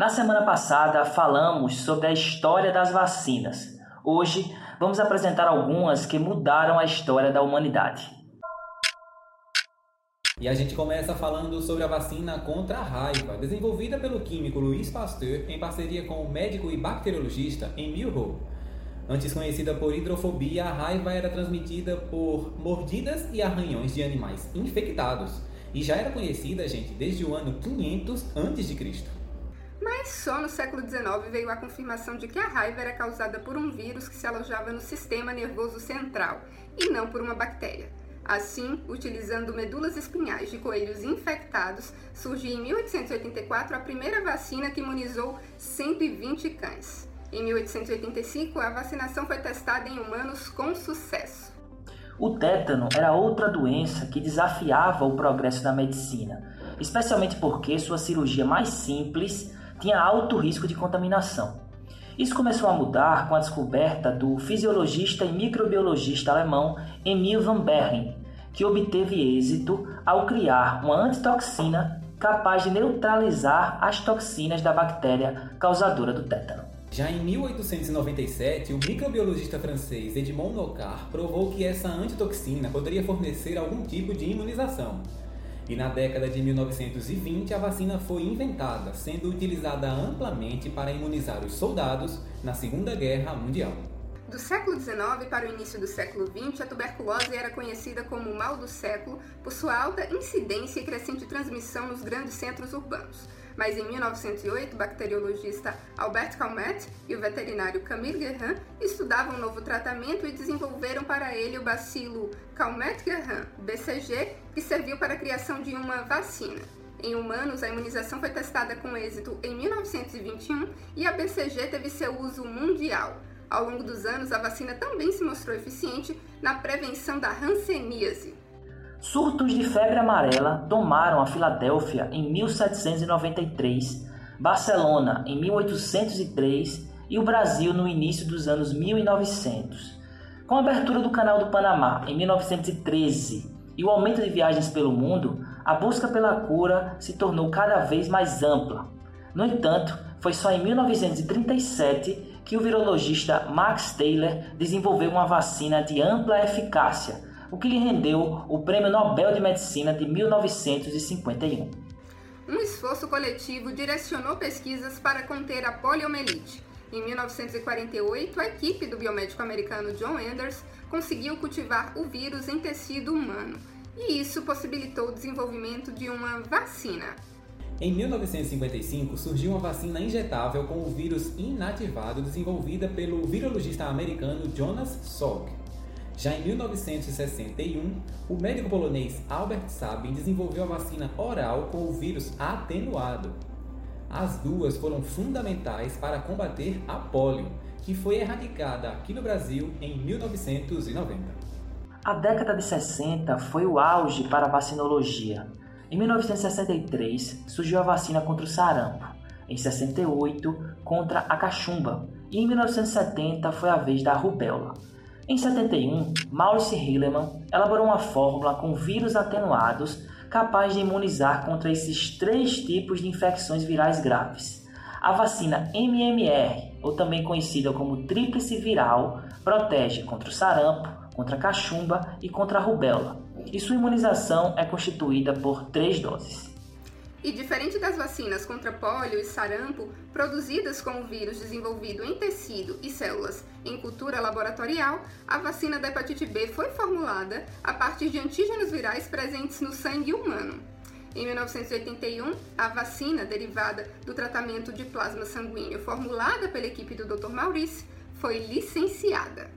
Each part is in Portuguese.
Na semana passada falamos sobre a história das vacinas. Hoje vamos apresentar algumas que mudaram a história da humanidade. E a gente começa falando sobre a vacina contra a raiva, desenvolvida pelo químico Louis Pasteur em parceria com o médico e bacteriologista Emil Rowe. Antes conhecida por hidrofobia, a raiva era transmitida por mordidas e arranhões de animais infectados. E já era conhecida, gente, desde o ano 500 a.C. Mas só no século XIX veio a confirmação de que a raiva era causada por um vírus que se alojava no sistema nervoso central e não por uma bactéria. Assim, utilizando medulas espinhais de coelhos infectados, surgiu em 1884 a primeira vacina que imunizou 120 cães. Em 1885, a vacinação foi testada em humanos com sucesso. O tétano era outra doença que desafiava o progresso da medicina, especialmente porque sua cirurgia mais simples tinha alto risco de contaminação. Isso começou a mudar com a descoberta do fisiologista e microbiologista alemão Emil van Behring, que obteve êxito ao criar uma antitoxina capaz de neutralizar as toxinas da bactéria causadora do tétano. Já em 1897, o microbiologista francês Edmond Nocard provou que essa antitoxina poderia fornecer algum tipo de imunização. E na década de 1920, a vacina foi inventada, sendo utilizada amplamente para imunizar os soldados na Segunda Guerra Mundial. Do século XIX para o início do século XX, a tuberculose era conhecida como o mal do século por sua alta incidência e crescente transmissão nos grandes centros urbanos mas em 1908 o bacteriologista Albert Calmet e o veterinário Camille Guerin estudavam um novo tratamento e desenvolveram para ele o bacilo Calmet-Guerin, BCG, que serviu para a criação de uma vacina. Em humanos, a imunização foi testada com êxito em 1921 e a BCG teve seu uso mundial. Ao longo dos anos, a vacina também se mostrou eficiente na prevenção da hanseníase, Surtos de febre amarela tomaram a Filadélfia em 1793, Barcelona em 1803 e o Brasil no início dos anos 1900. Com a abertura do Canal do Panamá em 1913 e o aumento de viagens pelo mundo, a busca pela cura se tornou cada vez mais ampla. No entanto, foi só em 1937 que o virologista Max Taylor desenvolveu uma vacina de ampla eficácia o que lhe rendeu o Prêmio Nobel de Medicina de 1951. Um esforço coletivo direcionou pesquisas para conter a poliomielite. Em 1948, a equipe do biomédico americano John Anders conseguiu cultivar o vírus em tecido humano, e isso possibilitou o desenvolvimento de uma vacina. Em 1955, surgiu uma vacina injetável com o vírus inativado desenvolvida pelo virologista americano Jonas Salk. Já em 1961, o médico polonês Albert Sabin desenvolveu a vacina oral com o vírus atenuado. As duas foram fundamentais para combater a polio, que foi erradicada aqui no Brasil em 1990. A década de 60 foi o auge para a vacinologia. Em 1963 surgiu a vacina contra o sarampo, em 68 contra a cachumba e em 1970 foi a vez da rubéola. Em 71, Maurice Hilleman elaborou uma fórmula com vírus atenuados capaz de imunizar contra esses três tipos de infecções virais graves. A vacina MMR, ou também conhecida como tríplice viral, protege contra o sarampo, contra a cachumba e contra a rubéola, e sua imunização é constituída por três doses. E diferente das vacinas contra pólio e sarampo, produzidas com o vírus desenvolvido em tecido e células em cultura laboratorial, a vacina da hepatite B foi formulada a partir de antígenos virais presentes no sangue humano. Em 1981, a vacina derivada do tratamento de plasma sanguíneo formulada pela equipe do Dr. Maurice foi licenciada.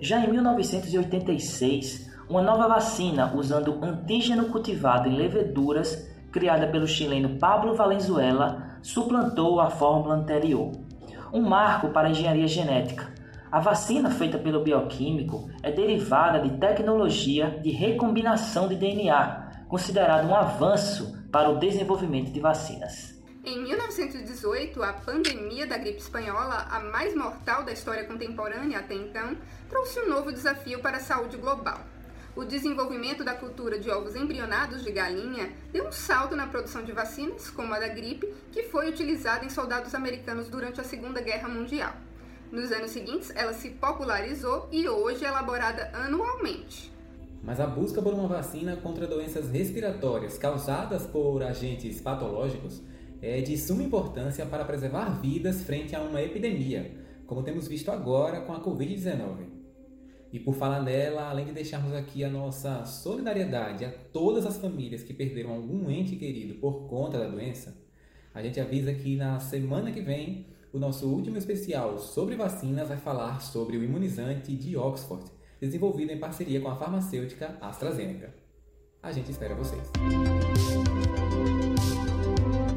Já em 1986, uma nova vacina usando antígeno cultivado em leveduras criada pelo chileno Pablo Valenzuela, suplantou a fórmula anterior. Um marco para a engenharia genética. A vacina feita pelo bioquímico é derivada de tecnologia de recombinação de DNA, considerado um avanço para o desenvolvimento de vacinas. Em 1918, a pandemia da gripe espanhola, a mais mortal da história contemporânea até então, trouxe um novo desafio para a saúde global O desenvolvimento da cultura de ovos embrionados de galinha deu um salto na produção de vacinas, como a da gripe, que foi utilizada em soldados americanos durante a Segunda Guerra Mundial. Nos anos seguintes, ela se popularizou e hoje é elaborada anualmente. Mas a busca por uma vacina contra doenças respiratórias causadas por agentes patológicos é de suma importância para preservar vidas frente a uma epidemia, como temos visto agora com a Covid-19. E por falar nela, além de deixarmos aqui a nossa solidariedade a todas as famílias que perderam algum ente querido por conta da doença, a gente avisa que na semana que vem o nosso último especial sobre vacinas vai falar sobre o imunizante de Oxford, desenvolvido em parceria com a farmacêutica AstraZeneca. A gente espera vocês.